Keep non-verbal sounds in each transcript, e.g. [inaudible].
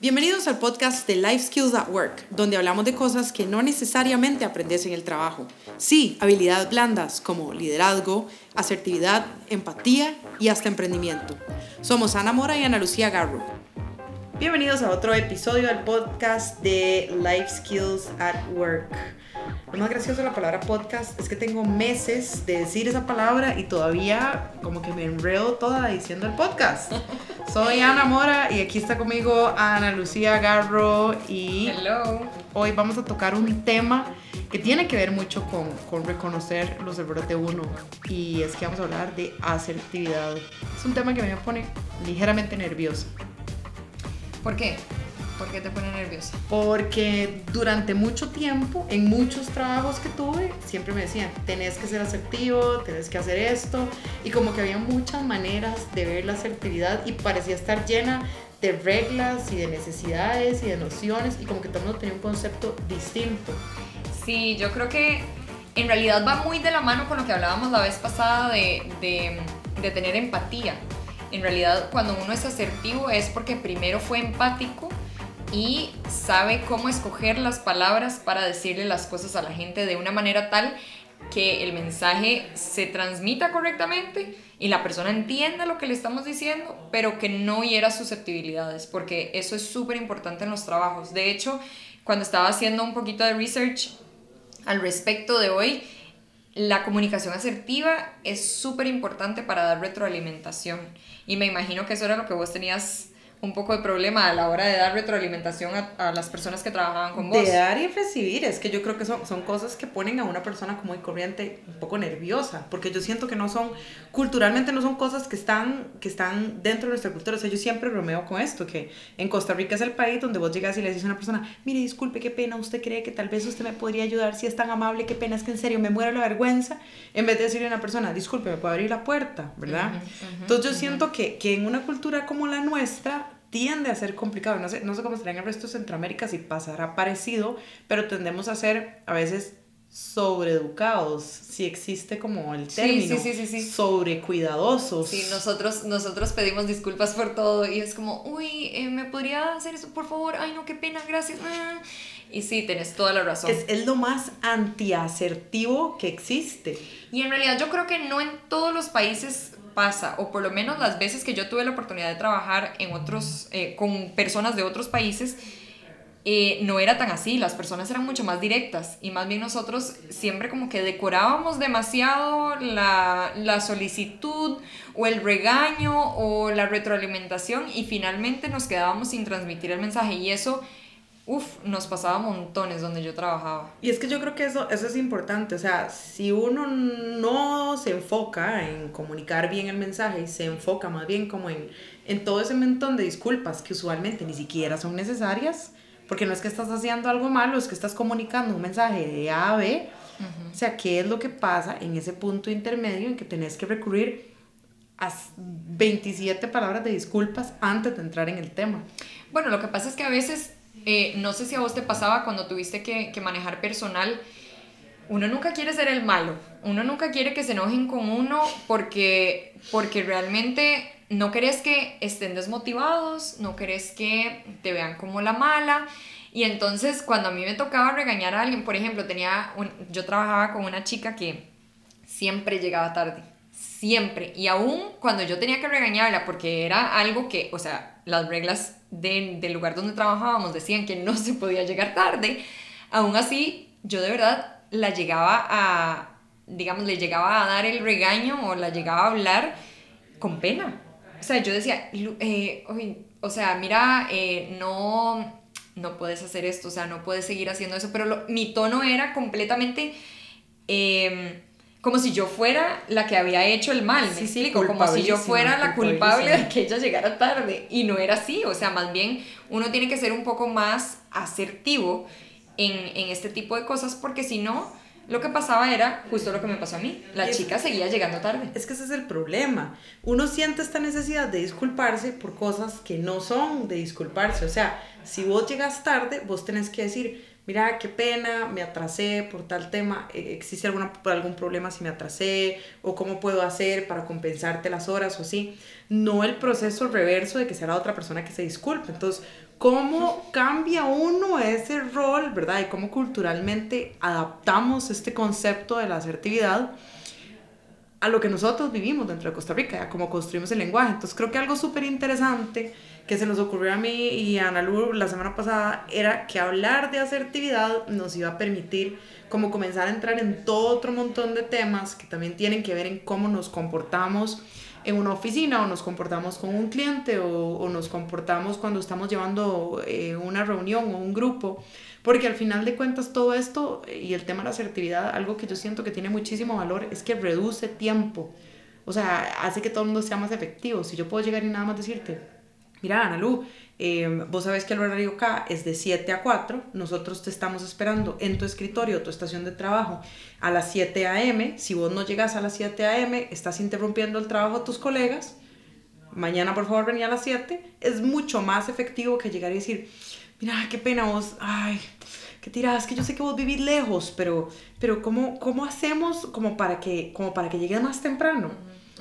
Bienvenidos al podcast de Life Skills at Work, donde hablamos de cosas que no necesariamente aprendes en el trabajo. Sí, habilidades blandas como liderazgo, asertividad, empatía y hasta emprendimiento. Somos Ana Mora y Ana Lucía Garro. Bienvenidos a otro episodio del podcast de Life Skills at Work. Lo más gracioso de la palabra podcast es que tengo meses de decir esa palabra y todavía como que me enredo toda diciendo el podcast. [laughs] Soy Ana Mora y aquí está conmigo Ana Lucía Garro y Hello. hoy vamos a tocar un tema que tiene que ver mucho con, con reconocer los errores de uno y es que vamos a hablar de asertividad. Es un tema que me pone ligeramente nerviosa. ¿Por qué? ¿Por qué te pone nerviosa? Porque durante mucho tiempo, en muchos trabajos que tuve, siempre me decían, tenés que ser asertivo, tenés que hacer esto. Y como que había muchas maneras de ver la asertividad y parecía estar llena de reglas y de necesidades y de nociones y como que todo el mundo tenía un concepto distinto. Sí, yo creo que en realidad va muy de la mano con lo que hablábamos la vez pasada de, de, de tener empatía. En realidad, cuando uno es asertivo es porque primero fue empático y sabe cómo escoger las palabras para decirle las cosas a la gente de una manera tal que el mensaje se transmita correctamente y la persona entienda lo que le estamos diciendo, pero que no hiera susceptibilidades, porque eso es súper importante en los trabajos. De hecho, cuando estaba haciendo un poquito de research al respecto de hoy, la comunicación asertiva es súper importante para dar retroalimentación. Y me imagino que eso era lo que vos tenías un poco de problema a la hora de dar retroalimentación a, a las personas que trabajaban con vos. De dar y recibir, es que yo creo que son, son cosas que ponen a una persona como muy corriente un poco nerviosa, porque yo siento que no son, culturalmente no son cosas que están, que están dentro de nuestra cultura. O sea, yo siempre bromeo con esto, que en Costa Rica es el país donde vos llegas y le dices a una persona, mire, disculpe, qué pena, usted cree que tal vez usted me podría ayudar, si es tan amable, qué pena, es que en serio me muero la vergüenza, en vez de decirle a una persona, disculpe, me puede abrir la puerta, ¿verdad? Ujú, ujú, Entonces yo ujú. siento que, que en una cultura como la nuestra, tiende a ser complicado. No sé, no sé cómo será en el resto de Centroamérica, si pasará parecido, pero tendemos a ser a veces sobreeducados, si existe como el término, sí, sí, sí, sí. sobrecuidadosos. Sí, nosotros, nosotros pedimos disculpas por todo y es como, uy, eh, ¿me podría hacer eso por favor? Ay, no, qué pena, gracias. Ah. Y sí, tenés toda la razón. es, es lo más antiasertivo que existe. Y en realidad yo creo que no en todos los países pasa, o por lo menos las veces que yo tuve la oportunidad de trabajar en otros, eh, con personas de otros países, eh, no era tan así, las personas eran mucho más directas y más bien nosotros siempre como que decorábamos demasiado la, la solicitud o el regaño o la retroalimentación y finalmente nos quedábamos sin transmitir el mensaje y eso, uff, nos pasaba montones donde yo trabajaba. Y es que yo creo que eso, eso es importante, o sea, si uno no se enfoca en comunicar bien el mensaje y se enfoca más bien como en, en todo ese montón de disculpas que usualmente ni siquiera son necesarias, porque no es que estás haciendo algo malo, es que estás comunicando un mensaje de A a B, o sea, ¿qué es lo que pasa en ese punto intermedio en que tenés que recurrir a 27 palabras de disculpas antes de entrar en el tema? Bueno, lo que pasa es que a veces, eh, no sé si a vos te pasaba cuando tuviste que, que manejar personal, uno nunca quiere ser el malo, uno nunca quiere que se enojen con uno porque, porque realmente no querés que estén desmotivados, no querés que te vean como la mala. Y entonces cuando a mí me tocaba regañar a alguien, por ejemplo, tenía un- yo trabajaba con una chica que siempre llegaba tarde, siempre. Y aún cuando yo tenía que regañarla, porque era algo que, o sea, las reglas de- del lugar donde trabajábamos decían que no se podía llegar tarde, aún así yo de verdad la llegaba a, digamos, le llegaba a dar el regaño o la llegaba a hablar con pena. O sea, yo decía, "Lu- eh, o sea, mira, eh, no, no puedes hacer esto, o sea, no puedes seguir haciendo eso, pero mi tono era completamente eh, como si yo fuera la que había hecho el mal, ¿me Sí, explico? Como si yo fuera la culpable de que ella llegara tarde, y no era así, o sea, más bien uno tiene que ser un poco más asertivo en, en este tipo de cosas, porque si no, lo que pasaba era justo lo que me pasó a mí, la es- chica seguía llegando tarde. Es que ese es el problema. Uno siente esta necesidad de disculparse por cosas que no son de disculparse. O sea, si vos llegas tarde, vos tenés que decir, mira, qué pena, me atrasé por tal tema, eh, existe alguna, algún problema si me atrasé, o cómo puedo hacer para compensarte las horas o así. No el proceso reverso de que sea la otra persona que se disculpe. Entonces, ¿cómo [laughs] cambia uno ese rol, verdad? Y cómo culturalmente adaptamos este concepto de la asertividad a lo que nosotros vivimos dentro de Costa Rica, cómo construimos el lenguaje. Entonces creo que algo súper interesante que se nos ocurrió a mí y a Ana Lu la semana pasada era que hablar de asertividad nos iba a permitir como comenzar a entrar en todo otro montón de temas que también tienen que ver en cómo nos comportamos en una oficina o nos comportamos con un cliente o, o nos comportamos cuando estamos llevando eh, una reunión o un grupo. Porque al final de cuentas todo esto y el tema de la asertividad, algo que yo siento que tiene muchísimo valor es que reduce tiempo. O sea, hace que todo el mundo sea más efectivo. Si yo puedo llegar y nada más decirte, mira, Ana Lu, em, vos sabés que el horario acá es de 7 a 4, nosotros te estamos esperando en tu escritorio, tu estación de trabajo, a las 7 a.m. Si vos no llegas a las 7 a.m., estás interrumpiendo el trabajo de tus colegas, mañana por favor vení a las 7, es mucho más efectivo que llegar y decir, mira, qué pena vos, ay, qué tiras, que yo sé que vos vivís lejos, pero, pero ¿cómo, ¿cómo hacemos como para, que, como para que llegues más temprano?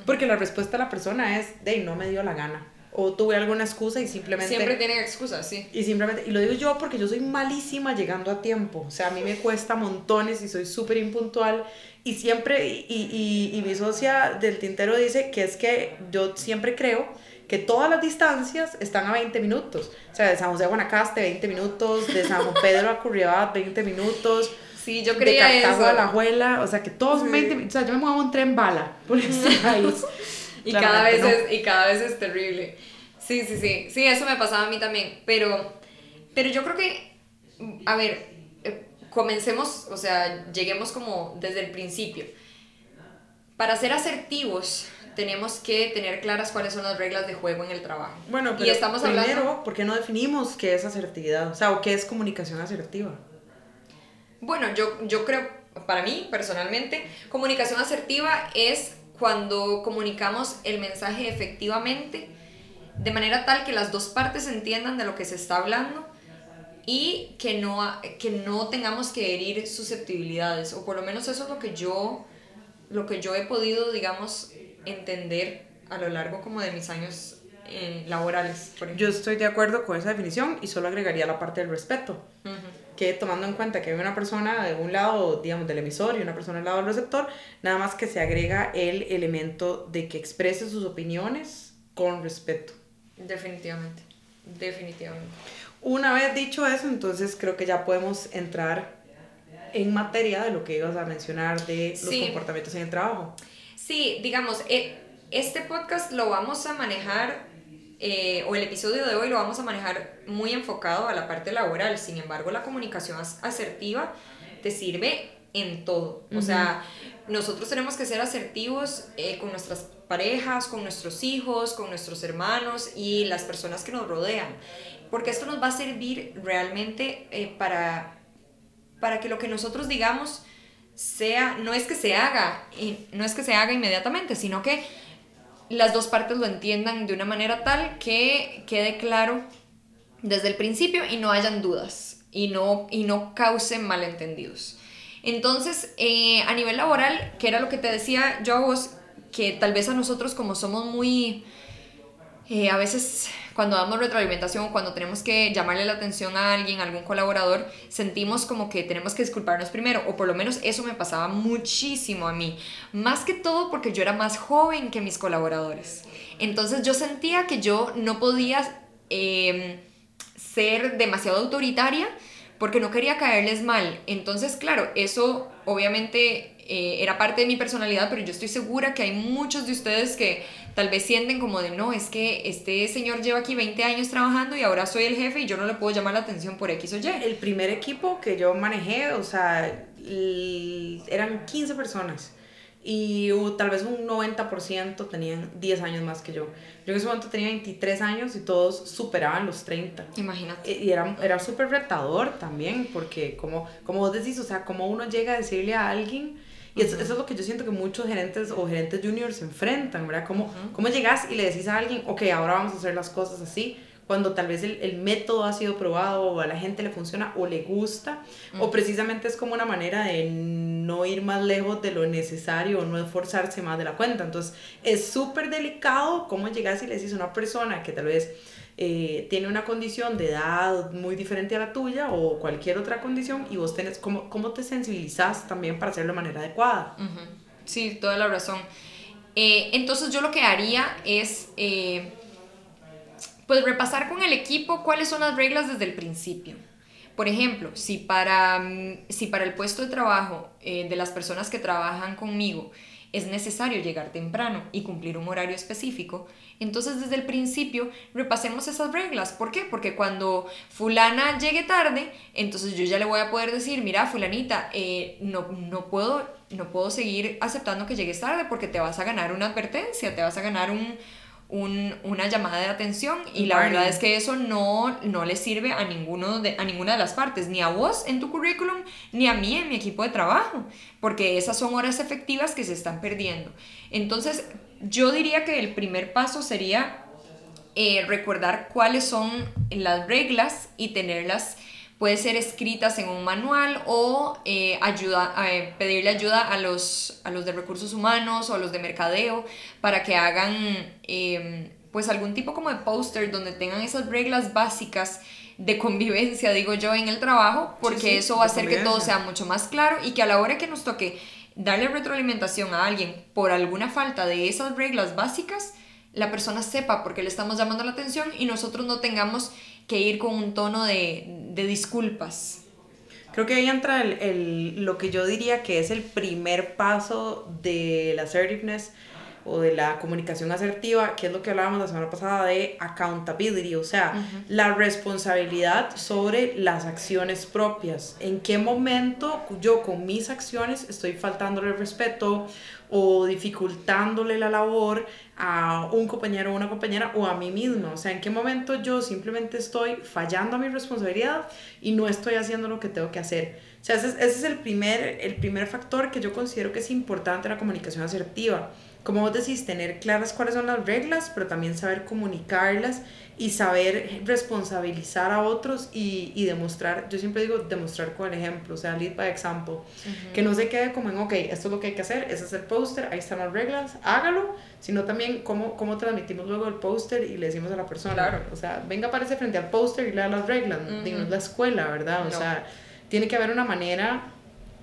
Porque la respuesta de la persona es, de no me dio la gana. O tuve alguna excusa y simplemente... Siempre tienen excusas, sí. Y simplemente, y lo digo yo porque yo soy malísima llegando a tiempo. O sea, a mí me cuesta montones y soy súper impuntual. Y siempre, y, y, y mi socia del tintero dice que es que yo siempre creo que todas las distancias están a 20 minutos. O sea, de San José a Guanacaste 20 minutos, de San Pedro a Curriabat 20 minutos. Sí, yo creía de Cartago eso. a La Juela, o sea, que todos 20 minutos. O sea, yo me muevo en tren bala por [laughs] este país. y, cada vez es, y cada vez es terrible. Sí, sí, sí. Sí, eso me pasaba a mí también. Pero, pero yo creo que, a ver, eh, comencemos, o sea, lleguemos como desde el principio. Para ser asertivos, tenemos que tener claras cuáles son las reglas de juego en el trabajo. Bueno, pero y estamos primero. ¿por qué no definimos qué es asertividad? O sea, o qué es comunicación asertiva. Bueno, yo, yo creo, para mí personalmente, comunicación asertiva es cuando comunicamos el mensaje efectivamente de manera tal que las dos partes entiendan de lo que se está hablando y que no, que no tengamos que herir susceptibilidades, o por lo menos eso es lo que yo, lo que yo he podido, digamos, entender a lo largo como de mis años eh, laborales. Por yo estoy de acuerdo con esa definición y solo agregaría la parte del respeto. Uh -huh. Que tomando en cuenta que hay una persona de un lado, digamos, del emisor y una persona del lado del receptor, nada más que se agrega el elemento de que exprese sus opiniones con respeto. Definitivamente, definitivamente. Una vez dicho eso, entonces creo que ya podemos entrar en materia de lo que ibas a mencionar de los sí. comportamientos en el trabajo. Sí, digamos, este podcast lo vamos a manejar, eh, o el episodio de hoy lo vamos a manejar muy enfocado a la parte laboral. Sin embargo, la comunicación asertiva te sirve en todo. Uh -huh. O sea, nosotros tenemos que ser asertivos eh, con nuestras parejas, con nuestros hijos, con nuestros hermanos y las personas que nos rodean. Porque esto nos va a servir realmente eh, para, para que lo que nosotros digamos sea, no es que se haga, no es que se haga inmediatamente, sino que las dos partes lo entiendan de una manera tal que quede claro desde el principio y no hayan dudas y no, y no causen malentendidos. Entonces, eh, a nivel laboral, que era lo que te decía yo a vos, que tal vez a nosotros como somos muy, eh, a veces cuando damos retroalimentación cuando tenemos que llamarle la atención a alguien, a algún colaborador, sentimos como que tenemos que disculparnos primero, o por lo menos eso me pasaba muchísimo a mí, más que todo porque yo era más joven que mis colaboradores. Entonces yo sentía que yo no podía eh, ser demasiado autoritaria porque no quería caerles mal. Entonces, claro, eso obviamente eh, era parte de mi personalidad, pero yo estoy segura que hay muchos de ustedes que tal vez sienten como de, no, es que este señor lleva aquí 20 años trabajando y ahora soy el jefe y yo no le puedo llamar la atención por X o Y. El primer equipo que yo manejé, o sea, eran 15 personas y uh, tal vez un 90% tenían 10 años más que yo. Yo en ese momento tenía 23 años y todos superaban los 30. Imagínate. Y era, era súper retador también, porque como, como vos decís, o sea, como uno llega a decirle a alguien, y eso, eso, es lo que yo siento que muchos gerentes o gerentes juniors se enfrentan, ¿verdad? Uh -huh. ¿Cómo llegas y le decís a alguien, ok, ahora vamos a hacer las cosas así, cuando tal vez el, el, método ha sido probado o a la gente le funciona o le gusta, o precisamente es como una manera de no ir más lejos de lo necesario o no esforzarse más de la cuenta. Entonces es súper delicado cómo llegas y le dices a una persona que tal vez eh, tiene una condición de edad muy diferente a la tuya o cualquier otra condición y vos tenés, ¿cómo, cómo te sensibilizas también para hacerlo de manera adecuada? Sí, toda la razón. Eh, entonces yo lo que haría es... Eh, pues repasar con el equipo cuáles son las reglas desde el principio. Por ejemplo, si para, mm, si para el puesto de trabajo de las personas que trabajan conmigo es necesario llegar temprano y cumplir un horario específico, entonces desde el principio repasemos esas reglas. ¿Por qué? Porque cuando fulana llegue tarde, entonces yo ya le voy a poder decir, mira, fulanita, eh, no, no, puedo, no puedo seguir aceptando que llegues tarde porque te vas a ganar una advertencia, te vas a ganar un, un, una llamada de atención y la verdad es que eso no, no le sirve a, ninguno de, a ninguna de las partes, ni a vos en tu currículum, ni a mí en mi equipo de trabajo, porque esas son horas efectivas que se están perdiendo. Entonces, yo diría que el primer paso sería eh, recordar cuáles son las reglas y tenerlas puede ser escritas en un manual o eh, ayuda, eh, pedirle ayuda a los, a los de recursos humanos o a los de mercadeo para que hagan em, pues algún tipo como de póster donde tengan esas reglas básicas de convivencia, digo yo, en el trabajo, porque eso va a hacer que todo sea mucho más claro y que a la hora que nos toque darle retroalimentación a alguien por alguna falta de esas reglas básicas, la persona sepa por qué le estamos llamando la atención y nosotros no tengamos que ir con un tono de, de disculpas. Creo que ahí entra el, el, lo que yo diría que es el primer paso de la assertiveness o de la comunicación asertiva, que es lo que hablábamos la semana pasada de accountability, o sea, la responsabilidad sobre las acciones propias. ¿En qué momento yo con mis acciones estoy faltándole el respeto o dificultándole la labor a un compañero o una compañera o a mí mismo. O sea, en qué momento yo simplemente estoy fallando a mi responsabilidad y no estoy haciendo lo que tengo que hacer. O sea, ese es, el, primer, el primer factor que yo considero que es importante la comunicación asertiva. Como vos decís, tener claras cuáles son las reglas, pero también saber comunicarlas y saber responsabilizar a otros y, y, demostrar, yo siempre digo demostrar con el ejemplo, o sea, lead by example, que no se quede como en, ok, esto es lo que hay que hacer, ese es el póster, ahí están las reglas, hágalo, sino también cómo, cómo transmitimos luego el póster y le decimos a la persona, claro. o sea, venga, aparece frente al póster y lea las reglas, uh la escuela, ¿verdad? O sea, tiene que haber una manera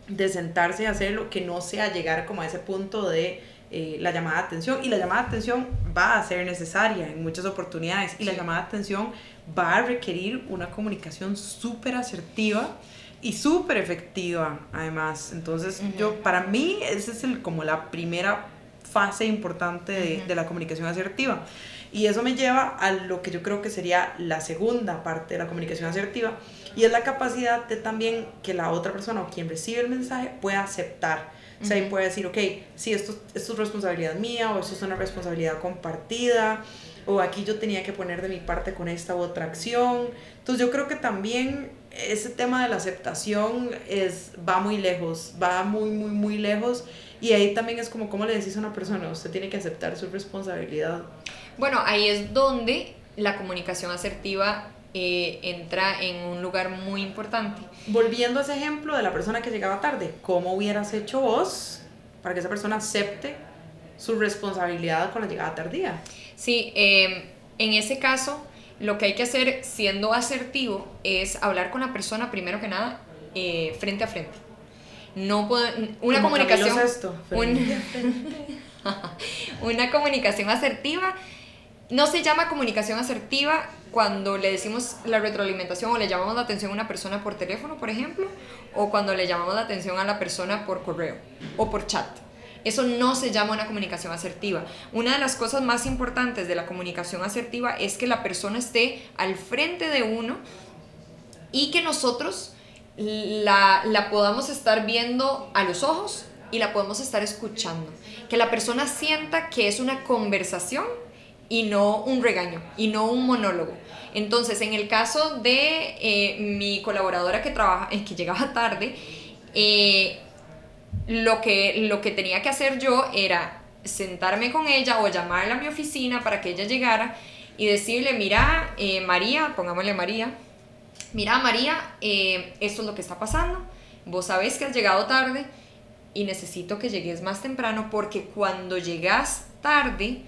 de sentarse y hacerlo que no sea llegar como a ese punto de eh, la llamada de atención y la llamada de atención va a ser necesaria en muchas oportunidades y la llamada de atención va a requerir una comunicación súper asertiva y súper efectiva además. Entonces yo, para mí, esa es el, como la primera fase importante de, de, la comunicación asertiva. Y eso me lleva a lo que yo creo que sería la segunda parte de la comunicación asertiva y es la capacidad de también que la otra persona o quien recibe el mensaje pueda aceptar o sea, y puede decir, ok, sí, esto, esto es responsabilidad mía o esto es una responsabilidad compartida o aquí yo tenía que poner de mi parte con esta u otra acción. Entonces yo creo que también ese tema de la aceptación es, va muy lejos, va muy, muy, muy lejos. Y ahí también es como, ¿cómo le decís a una persona? Usted tiene que aceptar su responsabilidad. Bueno, ahí es donde la comunicación asertiva eh, entra en un lugar muy importante. Volviendo a ese ejemplo de la persona que llegaba tarde, ¿cómo hubieras hecho vos para que esa persona acepte su responsabilidad con la llegada tardía? Sí, em, en ese caso, lo que hay que hacer siendo asertivo es hablar con la persona primero que nada eh, frente a frente. No puedo, una comunicación. Esto, [laughs] una comunicación asertiva no se llama comunicación asertiva cuando le decimos la retroalimentación o le llamamos la atención a una persona por teléfono, por ejemplo, o cuando le llamamos la atención a la persona por correo o por chat. Eso no se llama una comunicación asertiva. Una de las cosas más importantes de la comunicación asertiva es que la persona esté al frente de uno y que nosotros la, la podamos estar viendo a los ojos y la podemos estar escuchando. Que la persona sienta que es una conversación y no un regaño y no un monólogo. Entonces, en el caso de eh, mi colaboradora que, trabaja, que llegaba tarde, eh, lo, que, lo que tenía que hacer yo era sentarme con ella o llamarla a mi oficina para que ella llegara y decirle, mira, eh, María, pongámosle María, mira, María, eh, esto es lo que está pasando, vos sabés que has llegado tarde y necesito que llegues más temprano porque cuando llegas tarde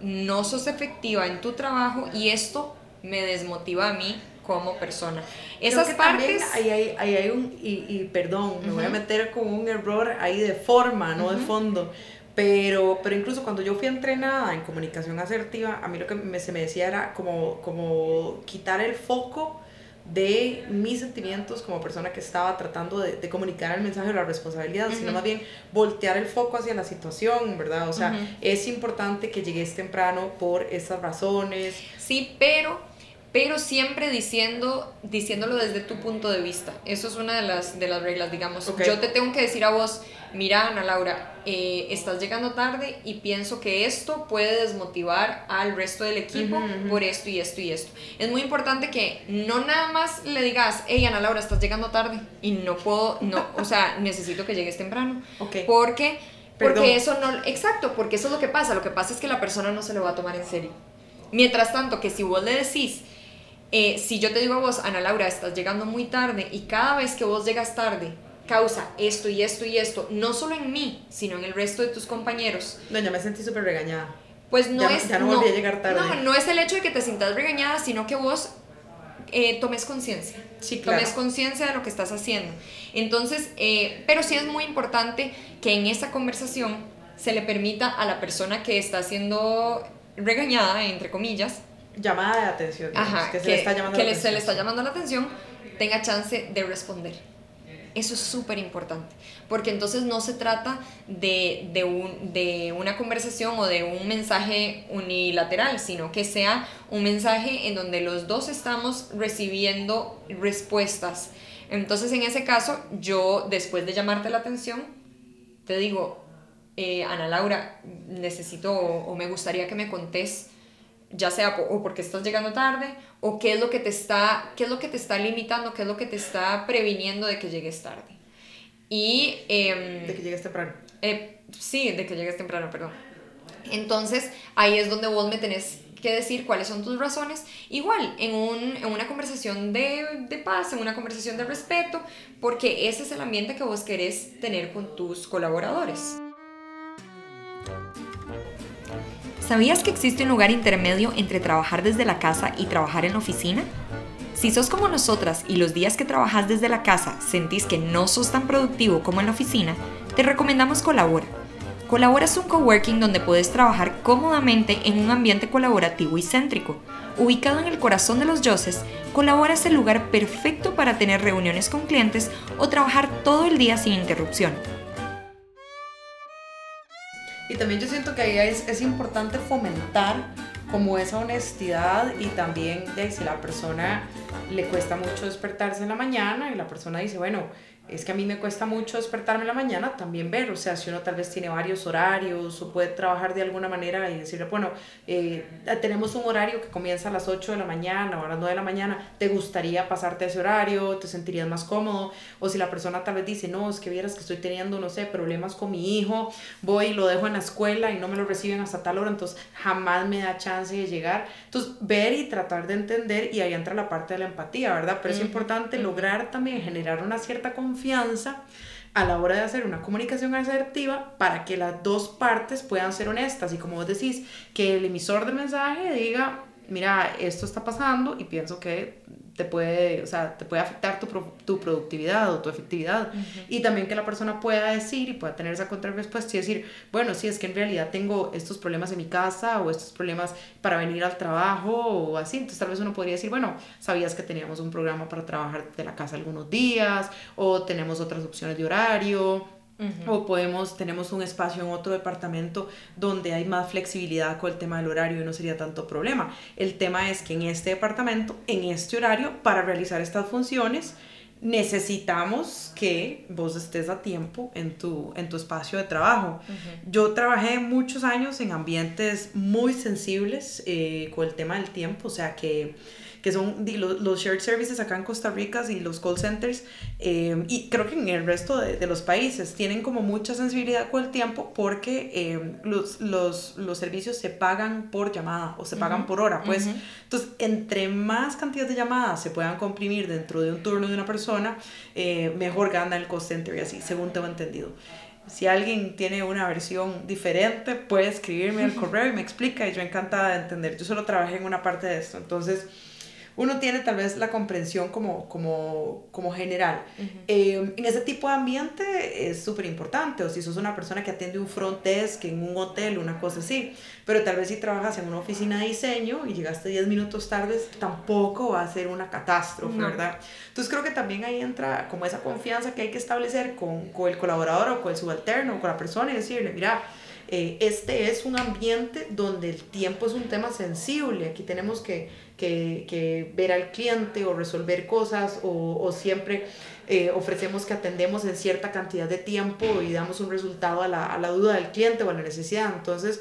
no sos efectiva en tu trabajo y esto me desmotiva a mí como persona. Esas partes... Ahí hay, ahí hay un, y, y perdón, me voy a meter con un error ahí de forma, no de fondo. Pero, pero incluso cuando yo fui entrenada en comunicación asertiva, a mí lo que me, se me decía era como, como quitar el foco de mis sentimientos como persona que estaba tratando de, de comunicar el mensaje de la responsabilidad, sino más bien voltear el foco hacia la situación, ¿verdad? O sea, es importante que llegues temprano por esas razones. Sí, pero pero siempre diciendo, diciéndolo desde tu punto de vista. Eso es una de las, de las reglas, digamos. Yo te tengo que decir a vos, mira Ana Laura, eh, estás llegando tarde y pienso que esto puede desmotivar al resto del equipo por esto y esto y esto. Es muy importante que no nada más le digas, hey Ana Laura, estás llegando tarde y no puedo, no, o sea, [laughs] necesito que llegues temprano. Porque, porque eso no, exacto, porque eso es lo que pasa. Lo que pasa es que la persona no se lo va a tomar en serio. Mientras tanto, que si vos le decís, eh, si yo te digo a vos, Ana Laura, estás llegando muy tarde y cada vez que vos llegas tarde causa esto y esto y esto, no solo en mí, sino en el resto de tus compañeros. No, ya me sentí súper regañada. Pues no es... Ya no, volví a llegar tarde. No, no es el hecho de que te sientas regañada, sino que vos eh, tomes conciencia. Sí, claro. Tomes conciencia de lo que estás haciendo. Entonces, eh, pero sí es muy importante que en esa conversación se le permita a la persona que está siendo regañada, entre comillas, llamada de atención, que, se, le está, llamando la se le está llamando la atención, tenga chance de responder. Eso es súper importante, porque entonces no se trata de, de, un, de, una conversación o de un mensaje unilateral, sino que sea un mensaje en donde los dos estamos recibiendo respuestas. Entonces, en ese caso, yo, después de llamarte la atención, te digo, eh, Ana Laura, necesito o, o me gustaría que me contés ya sea o porque estás llegando tarde o qué es lo que te está qué es lo que te está limitando qué es lo que te está previniendo de que llegues tarde. Y em, de que llegues temprano. eh, sí de que llegues temprano perdón. Entonces ahí es donde vos me tenés que decir cuáles son tus razones. Igual en, un, en una conversación de, de paz en una conversación de respeto porque ese es el ambiente que vos querés tener con tus colaboradores ¿Sabías que existe un lugar intermedio entre trabajar desde la casa y trabajar en la oficina? Si sos como nosotras y los días que trabajas desde la casa sentís que no sos tan productivo como en la oficina, te recomendamos Colabora. Colabora es un coworking donde puedes trabajar cómodamente en un ambiente colaborativo y céntrico. Ubicado en el corazón de los Yoses, Colabora es el lugar perfecto para tener reuniones con clientes o trabajar todo el día sin interrupción. Y también yo siento que ahí es, es importante fomentar como esa honestidad y también de si la persona le cuesta mucho despertarse en la mañana y la persona dice, bueno, es que a mí me cuesta mucho despertarme en la mañana, también ver, o sea, si uno tal vez tiene varios horarios o puede trabajar de alguna manera y decirle, bueno, eh, tenemos un horario que comienza a las 8 de la mañana o a las 9 de la mañana, ¿te gustaría pasarte ese horario? ¿Te sentirías más cómodo? O si la persona tal vez dice, no, es que vieras que estoy teniendo, no sé, problemas con mi hijo, voy y lo dejo en la escuela y no me lo reciben hasta tal hora, entonces jamás me da chance de llegar. Entonces, ver y tratar de entender y ahí entra la parte de la empatía, ¿verdad? Pero es importante lograr también generar una cierta confianza confianza a la hora de hacer una comunicación asertiva para que las dos partes puedan ser honestas. Y como vos decís, que el emisor del mensaje diga, mira, esto está pasando y pienso que te puede, o sea, te puede afectar tu, tu productividad o tu efectividad. Y también que la persona pueda decir y pueda tener esa contrarrespuesta y decir, bueno, sí, es que en realidad tengo estos problemas en mi casa o estos problemas para venir al trabajo o así. Entonces tal vez uno podría decir, bueno, sabías que teníamos un programa para trabajar de la casa algunos días o tenemos otras opciones de horario o podemos, tenemos un espacio en otro departamento donde hay más flexibilidad con el tema del horario y no sería tanto problema. El tema es que en este departamento, en este horario, para realizar estas funciones, necesitamos que vos estés a tiempo en tu, en tu espacio de trabajo. Yo trabajé muchos años en ambientes muy sensibles eh, con el tema del tiempo, o sea que que son los, shared services acá en Costa Rica y los call centers, eh, y creo que en el resto de, de, los países tienen como mucha sensibilidad con el tiempo porque eh, los, los, los, servicios se pagan por llamada o se pagan por hora, pues. Entonces, entre más cantidad de llamadas se puedan comprimir dentro de un turno de una persona, eh, mejor gana el call center y así, según tengo entendido. Si alguien tiene una versión diferente, puede escribirme al [laughs] correo y me explica y yo encantada de entender. Yo solo trabajé en una parte de esto, entonces uno tiene tal vez la comprensión como, como, como general. Eh, en ese tipo de ambiente es súper importante, o si sos una persona que atiende un front desk en un hotel, una cosa así, pero tal vez si trabajas en una oficina de diseño y llegaste 10 minutos tarde, tampoco va a ser una catástrofe, ¿verdad? Entonces creo que también ahí entra como esa confianza que hay que establecer con, con el colaborador o con el subalterno o con la persona y decirle, mira, eh, este es un ambiente donde el tiempo es un tema sensible. Aquí tenemos que, que, ver al cliente o resolver cosas o, o siempre eh, ofrecemos que atendemos en cierta cantidad de tiempo y damos un resultado a la, a la duda del cliente o a la necesidad. Entonces,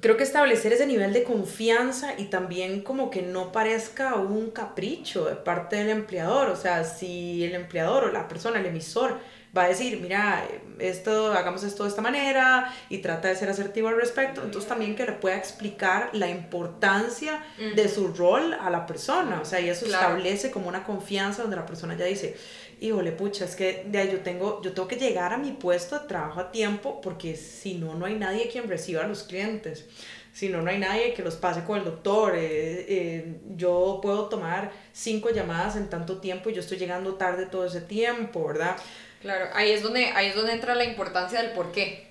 creo que establecer ese nivel de confianza y también como que no parezca un capricho de parte del empleador. O sea, si el empleador o la persona, el emisor, va a decir, mira, esto, hagamos esto de esta manera y trata de ser asertivo al respecto, entonces también que le pueda explicar la importancia de su rol a la persona, o sea, y eso establece como una confianza donde la persona ya dice, híjole, pucha, es que de yo tengo, yo tengo que llegar a mi puesto de trabajo a tiempo porque si no, no hay nadie quien reciba a los clientes. Si no, no hay nadie que los pase con el doctor. Eh, eh, yo puedo tomar cinco llamadas en tanto tiempo y yo estoy llegando tarde todo ese tiempo, ¿verdad? Claro, ahí es donde, ahí es donde entra la importancia del por qué.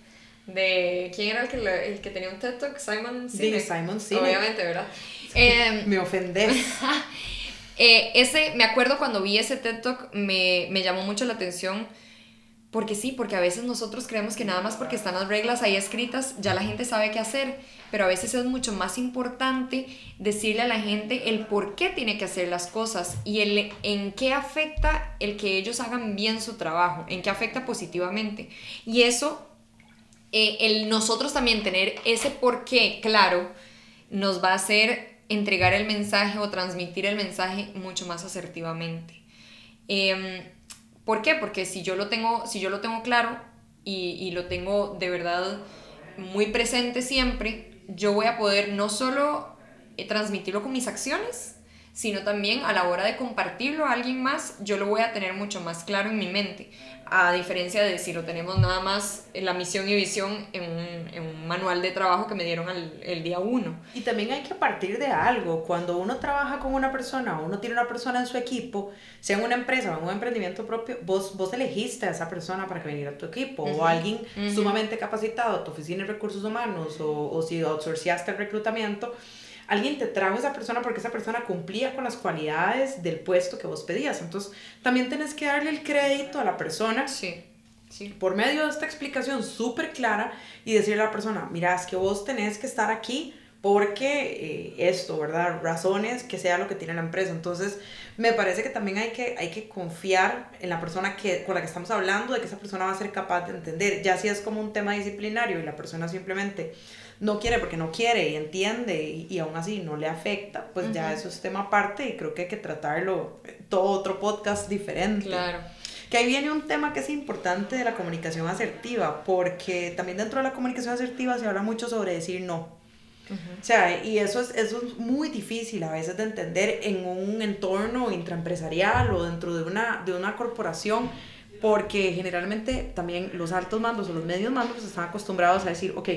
De quién era el que, el que tenía un TED Talk, Simon Sinek. De Simon Sinek. Obviamente, ¿verdad? Eh, me ofendes. [laughs] eh, ese, me acuerdo cuando vi ese TED Talk, me, me llamó mucho la atención. Porque sí, porque a veces nosotros creemos que nada más porque están las reglas ahí escritas, ya la gente sabe qué hacer pero a veces es mucho más importante decirle a la gente el por qué tiene que hacer las cosas y el en qué afecta el que ellos hagan bien su trabajo, en qué afecta positivamente. Y eso, eh, el nosotros también tener ese por qué claro, nos va a hacer entregar el mensaje o transmitir el mensaje mucho más asertivamente. Em, ¿Por qué? Porque si yo lo tengo, si yo lo tengo claro y, y lo tengo de verdad muy presente siempre, yo voy a poder no solo eh, transmitirlo con mis acciones, sino también a la hora de compartirlo a alguien más, yo lo voy a tener mucho más claro en mi mente, a diferencia de si lo tenemos nada más en la misión y visión en un, manual de trabajo que me dieron el día uno. Y también hay que partir de algo, cuando uno trabaja con una persona o uno tiene una persona en su equipo, sea en una empresa o en un emprendimiento propio, vos, vos elegiste a esa persona para que viniera a tu equipo, o alguien sumamente capacitado, tu oficina de recursos humanos, o, o si outsourciaste el reclutamiento, alguien te trajo a esa persona porque esa persona cumplía con las cualidades del puesto que vos pedías. Entonces, también tenés que darle el crédito a la persona. Sí. Sí. Por medio de esta explicación súper clara y decirle a la persona, mira, es que vos tenés que estar aquí porque eh, esto, ¿verdad? Razones que sea lo que tiene la empresa. Entonces, me parece que también hay que, hay que confiar en la persona que, con la que estamos hablando, de que esa persona va a ser capaz de entender. Ya si es como un tema disciplinario y la persona simplemente no quiere porque no quiere y entiende y, aún así no le afecta, pues ya eso es tema aparte y creo que hay que tratarlo todo otro podcast diferente. Claro. Que ahí viene un tema que es importante de la comunicación asertiva, porque también dentro de la comunicación asertiva se habla mucho sobre decir no. O sea, y eso es, eso es muy difícil a veces de entender en un entorno intraempresarial o dentro de una, de una corporación porque generalmente también los altos mandos o los medios mandos están acostumbrados a decir, ok,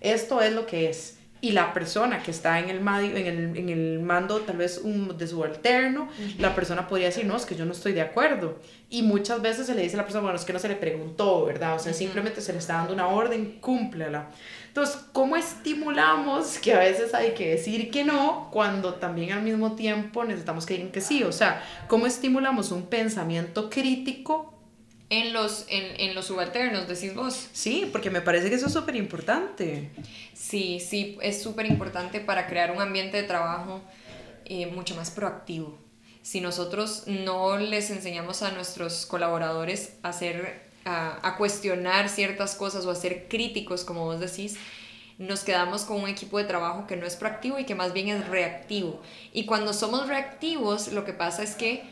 esto es lo que es. Y la persona que está en el, en el, en el mando, tal vez un, de subalterno, la persona podría decir, no, es que yo no estoy de acuerdo. Y muchas veces se le dice a la persona, bueno, es que no se le preguntó, ¿verdad? O sea, simplemente se le está dando una orden, cúmplela. Entonces, ¿cómo estimulamos que a veces hay que decir que no cuando también al mismo tiempo necesitamos que digan que sí? O sea, ¿cómo estimulamos un pensamiento crítico en los, en, en los subalternos, decís vos. Sí, porque me parece que eso es súper importante. Sí, sí, es súper importante para crear un ambiente de trabajo eh, mucho más proactivo. si nosotros no les enseñamos a nuestros colaboradores a hacer, a, a cuestionar ciertas cosas o a ser críticos, como vos decís, nos quedamos con un equipo de trabajo que no es proactivo y que más bien es reactivo. Y cuando somos reactivos, lo que pasa es que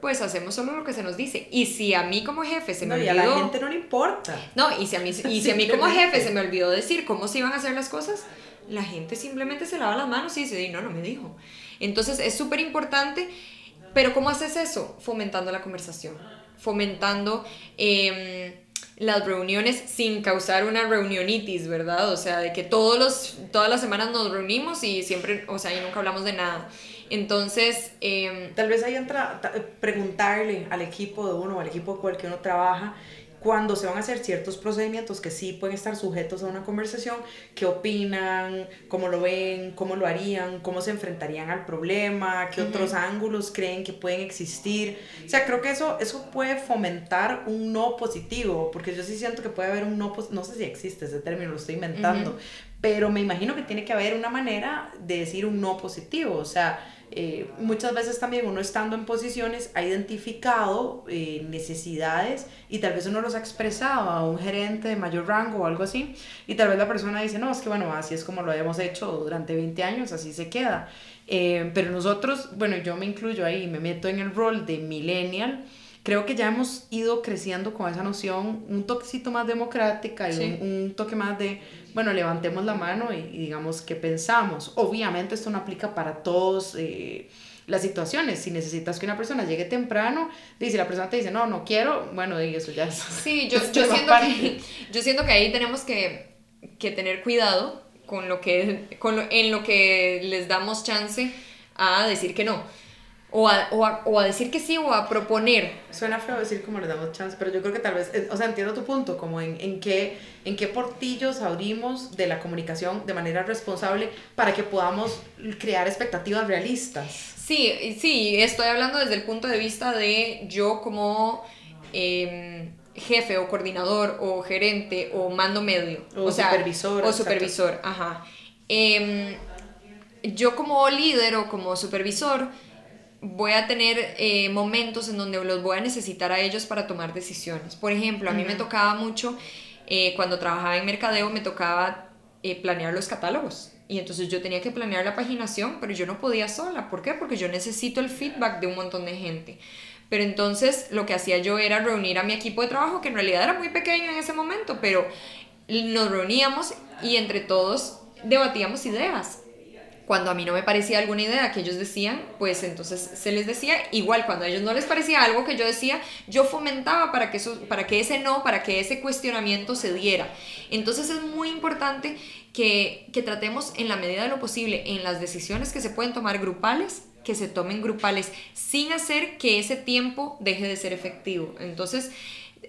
pues hacemos solo lo que se nos dice. Y si a mí como jefe se me no, olvidó... Y a la gente no le importa. No, y si a mí, y [laughs] si a mí como jefe se me olvidó decir cómo se iban a hacer las cosas, la gente simplemente se lava las manos y dice, no, no me dijo. Entonces es súper importante, pero ¿cómo haces eso? Fomentando la conversación, fomentando... Eh, las reuniones sin causar una reunionitis, ¿verdad? O sea, de que todos los, todas las semanas nos reunimos y siempre, o sea, y nunca hablamos de nada. Entonces... Eh, Tal vez ahí entra preguntarle al equipo de uno, al equipo con el que uno trabaja, cuando se van a hacer ciertos procedimientos que sí pueden estar sujetos a una conversación, qué opinan, cómo lo ven, cómo lo harían, cómo se enfrentarían al problema, qué otros ángulos creen que pueden existir. O sea, creo que eso, eso puede fomentar un no positivo, porque yo sí siento que puede haber un no, no sé si existe ese término, lo estoy inventando, pero me imagino que tiene que haber una manera de decir un no positivo, o sea, eh, muchas veces también uno estando en posiciones ha identificado eh, necesidades y tal vez uno los ha expresado a un gerente de mayor rango o algo así y tal vez la persona dice, no, es que bueno, así es como lo habíamos hecho durante 20 años, así se queda. Eh, pero nosotros, bueno, yo me incluyo ahí, me meto en el rol de millennial creo que ya hemos ido creciendo con esa noción un toquecito más democrática y un, toque más de, bueno, levantemos la mano y, digamos qué pensamos. Obviamente esto no aplica para todos. Eh, las situaciones, si necesitas que una persona llegue temprano, y si la persona te dice, no, no quiero, bueno, eso ya es... Sí, yo, [laughs] yo, siento, que, [laughs] yo siento que ahí tenemos que, que tener cuidado con lo que, con en lo que les damos chance a decir que no o a, o, a, o a, decir que sí o a proponer. Suena feo decir como le damos chance, pero yo creo que tal vez, o sea, entiendo tu punto, como en, en, qué, en qué portillos abrimos de la comunicación de manera responsable para que podamos crear expectativas realistas. Sí, sí, estoy hablando desde el punto de vista de yo como em, jefe o coordinador o gerente o mando medio. O, supervisor. O supervisor, ajá. Em, yo como líder o como supervisor, voy a tener eh, momentos en donde los voy a necesitar a ellos para tomar decisiones. Por ejemplo, a mí me tocaba mucho, eh, cuando trabajaba en mercadeo, me tocaba eh, planear los catálogos. Y entonces yo tenía que planear la paginación, pero yo no podía sola. ¿Por qué? Porque yo necesito el feedback de un montón de gente. Pero entonces lo que hacía yo era reunir a mi equipo de trabajo, que en realidad era muy pequeño en ese momento, pero nos reuníamos y entre todos debatíamos ideas cuando a mí no me parecía alguna idea que ellos decían, pues entonces se les decía, igual cuando a ellos no les parecía algo que yo decía, yo fomentaba para que, eso, para que ese no, para que ese cuestionamiento se diera. Entonces es muy importante que, que tratemos en la medida de lo posible en las decisiones que se pueden tomar grupales, que se tomen grupales, sin hacer que ese tiempo deje de ser efectivo. Entonces,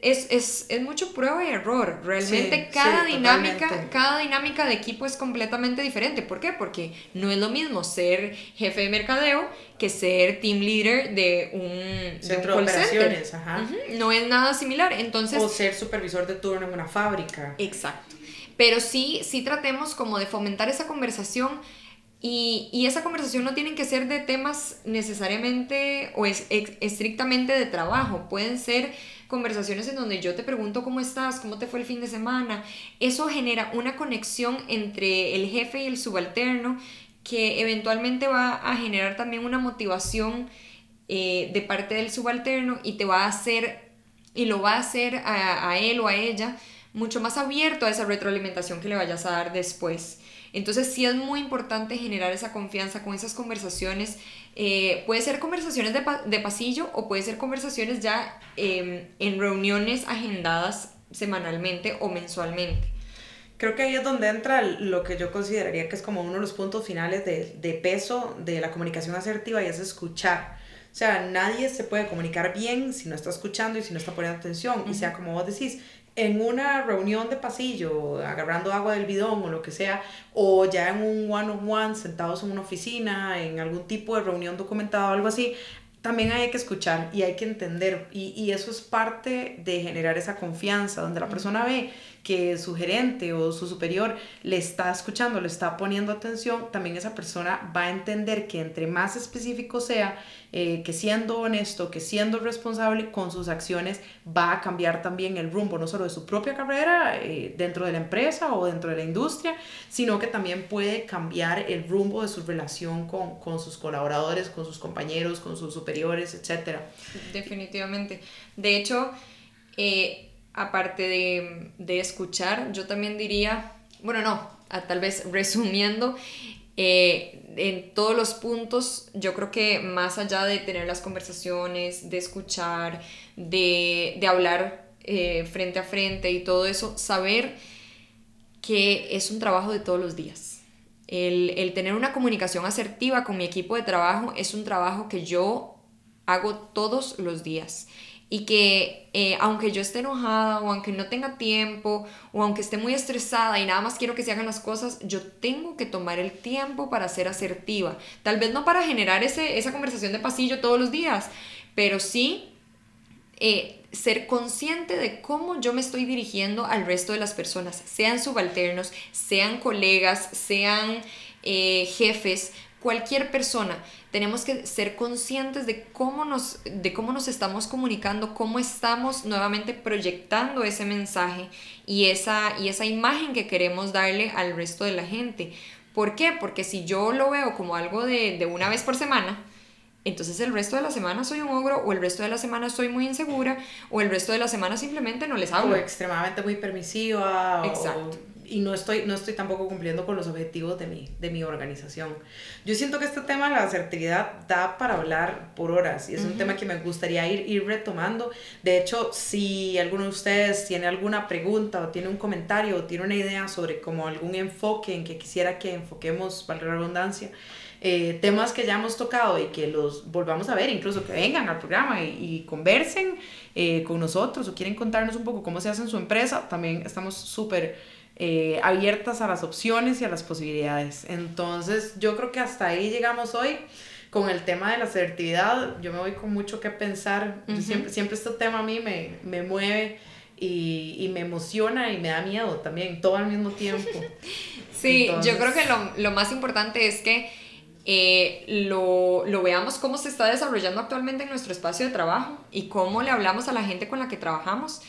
es, es, es, mucho prueba y error. Realmente cada, dinámica, cada dinámica de equipo es completamente diferente. ¿Por qué? Porque no es lo mismo ser jefe de mercadeo que ser team leader de un centro de, operaciones. Ajá. No es nada similar. Entonces, o ser supervisor de turno en una fábrica. Exacto. Pero sí, sí tratemos como de fomentar esa conversación. Y, y esa conversación no tienen que ser de temas necesariamente o es, estrictamente de trabajo. Pueden ser conversaciones en donde yo te pregunto cómo estás, cómo te fue el fin de semana. Eso genera una conexión entre el jefe y el subalterno que eventualmente va a generar también una motivación eh, de parte del subalterno y te va a hacer, y lo va a hacer a, a él o a ella mucho más abierto a esa retroalimentación que le vayas a dar después. Entonces sí es muy importante generar esa confianza con esas conversaciones eh, puede ser conversaciones de, de, pasillo o puede ser conversaciones ya em, en reuniones agendadas semanalmente o mensualmente. Creo que ahí es donde entra lo que yo consideraría que es como uno de los puntos finales de, de peso de la comunicación asertiva y es escuchar. O sea, nadie se puede comunicar bien si no está escuchando y si no está poniendo atención. Y sea como vos decís, en una reunión de pasillo, agarrando agua del bidón o lo que sea, o ya en un one-on-one, sentados en una oficina, en algún tipo de reunión documentada o algo así, también hay que escuchar y hay que entender. Y, y eso es parte de generar esa confianza, donde la persona ve que su gerente o su superior le está escuchando, le está poniendo atención, también esa persona va a entender que entre más específico sea, eh, que siendo honesto, que siendo responsable con sus acciones, va a cambiar también el rumbo, no solo de su propia carrera eh, dentro de la empresa o dentro de la industria, sino que también puede cambiar el rumbo de su relación con, con sus colaboradores, con sus compañeros, con sus superiores, etc. Definitivamente. De hecho, eh, aparte de, de, escuchar, yo también diría, bueno, no, tal vez resumiendo, eh, en todos los puntos, yo creo que más allá de tener las conversaciones, de escuchar, de, de hablar eh, frente a frente y todo eso, saber que es un trabajo de todos los días. El, el tener una comunicación asertiva con mi equipo de trabajo es un trabajo que yo hago todos los días y que eh, aunque yo esté enojada o aunque no tenga tiempo o aunque esté muy estresada y nada más quiero que se hagan las cosas, yo tengo que tomar el tiempo para ser asertiva. Tal vez no para generar ese, esa conversación de pasillo todos los días, pero sí eh, ser consciente de cómo yo me estoy dirigiendo al resto de las personas, sean subalternos, sean colegas, sean eh, jefes, cualquier persona tenemos que ser conscientes de cómo nos, de cómo nos estamos comunicando, cómo estamos nuevamente proyectando ese mensaje y esa, y esa imagen que queremos darle al resto de la gente. ¿Por qué? Porque si yo lo veo como algo de, de una vez por semana, entonces el resto de la semana soy un ogro o el resto de la semana soy muy insegura o el resto de la semana simplemente no les hablo. O extremadamente muy permisiva. Exacto y no estoy, no estoy tampoco cumpliendo con los objetivos de mi, de mi organización. Yo siento que este tema de la asertividad da para hablar por horas y es un tema que me gustaría ir, ir retomando. De hecho, si alguno de ustedes tiene alguna pregunta o tiene un comentario o tiene una idea sobre como algún enfoque en que quisiera que enfoquemos, valga la redundancia, eh, temas que ya hemos tocado y que los volvamos a ver, incluso que vengan al programa y, y conversen eh, con nosotros o quieren contarnos un poco cómo se hace en su empresa, también estamos súper eh, abiertas a las opciones y a las posibilidades. Entonces, yo creo que hasta ahí llegamos hoy con el tema de la asertividad. Yo me voy con mucho que pensar. siempre, siempre este tema a mí me, me mueve y, y, me emociona y me da miedo también, todo al mismo tiempo. [laughs] sí, yo creo que lo, lo, más importante es que eh, lo, lo, veamos cómo se está desarrollando actualmente en nuestro espacio de trabajo y cómo le hablamos a la gente con la que trabajamos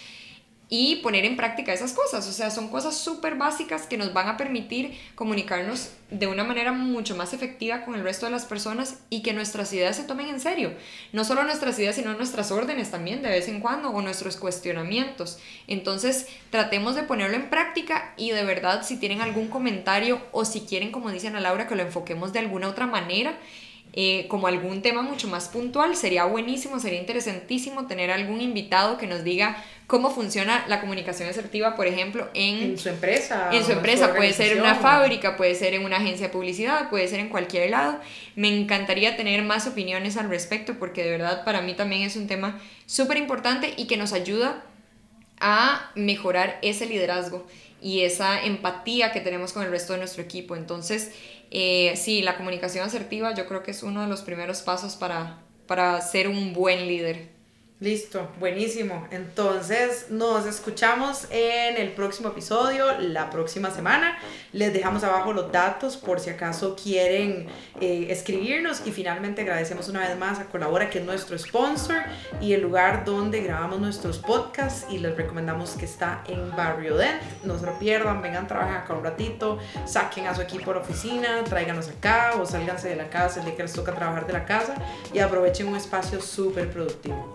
y poner en práctica esas cosas. O sea, son cosas súper básicas que nos van a permitir comunicarnos de una manera mucho más efectiva con el resto de las personas y que nuestras ideas se tomen en serio. No solo nuestras ideas, sino nuestras órdenes también de vez en cuando o nuestros cuestionamientos. Entonces, tratemos de ponerlo en práctica y de verdad, si tienen algún comentario o si quieren, como dicen a Laura, que lo enfoquemos de alguna otra manera, eh, como algún tema mucho más puntual. Sería buenísimo, sería interesantísimo tener algún invitado que nos diga cómo funciona la comunicación asertiva, por ejemplo, en, su empresa. En su empresa, puede ser en una fábrica, puede ser en una agencia de publicidad, puede ser en cualquier lado. Me encantaría tener más opiniones al respecto porque de verdad para mí también es un tema súper importante y que nos ayuda a mejorar ese liderazgo y esa empatía que tenemos con el resto de nuestro equipo. Entonces, eh, sí, la comunicación asertiva yo creo que es uno de los primeros pasos para, para ser un buen líder. Listo, buenísimo. Entonces nos escuchamos en el próximo episodio, la próxima semana. Les dejamos abajo los datos por si acaso quieren eh, escribirnos. Y finalmente agradecemos una vez más a Colabora, que es nuestro sponsor y el lugar donde grabamos nuestros podcasts. Y les recomendamos que está en Barrio Dent. No se lo pierdan, vengan, trabajen acá un ratito, saquen a su equipo a la oficina, tráiganos acá o sálganse de la casa el día que les toca trabajar de la casa y aprovechen un espacio súper productivo.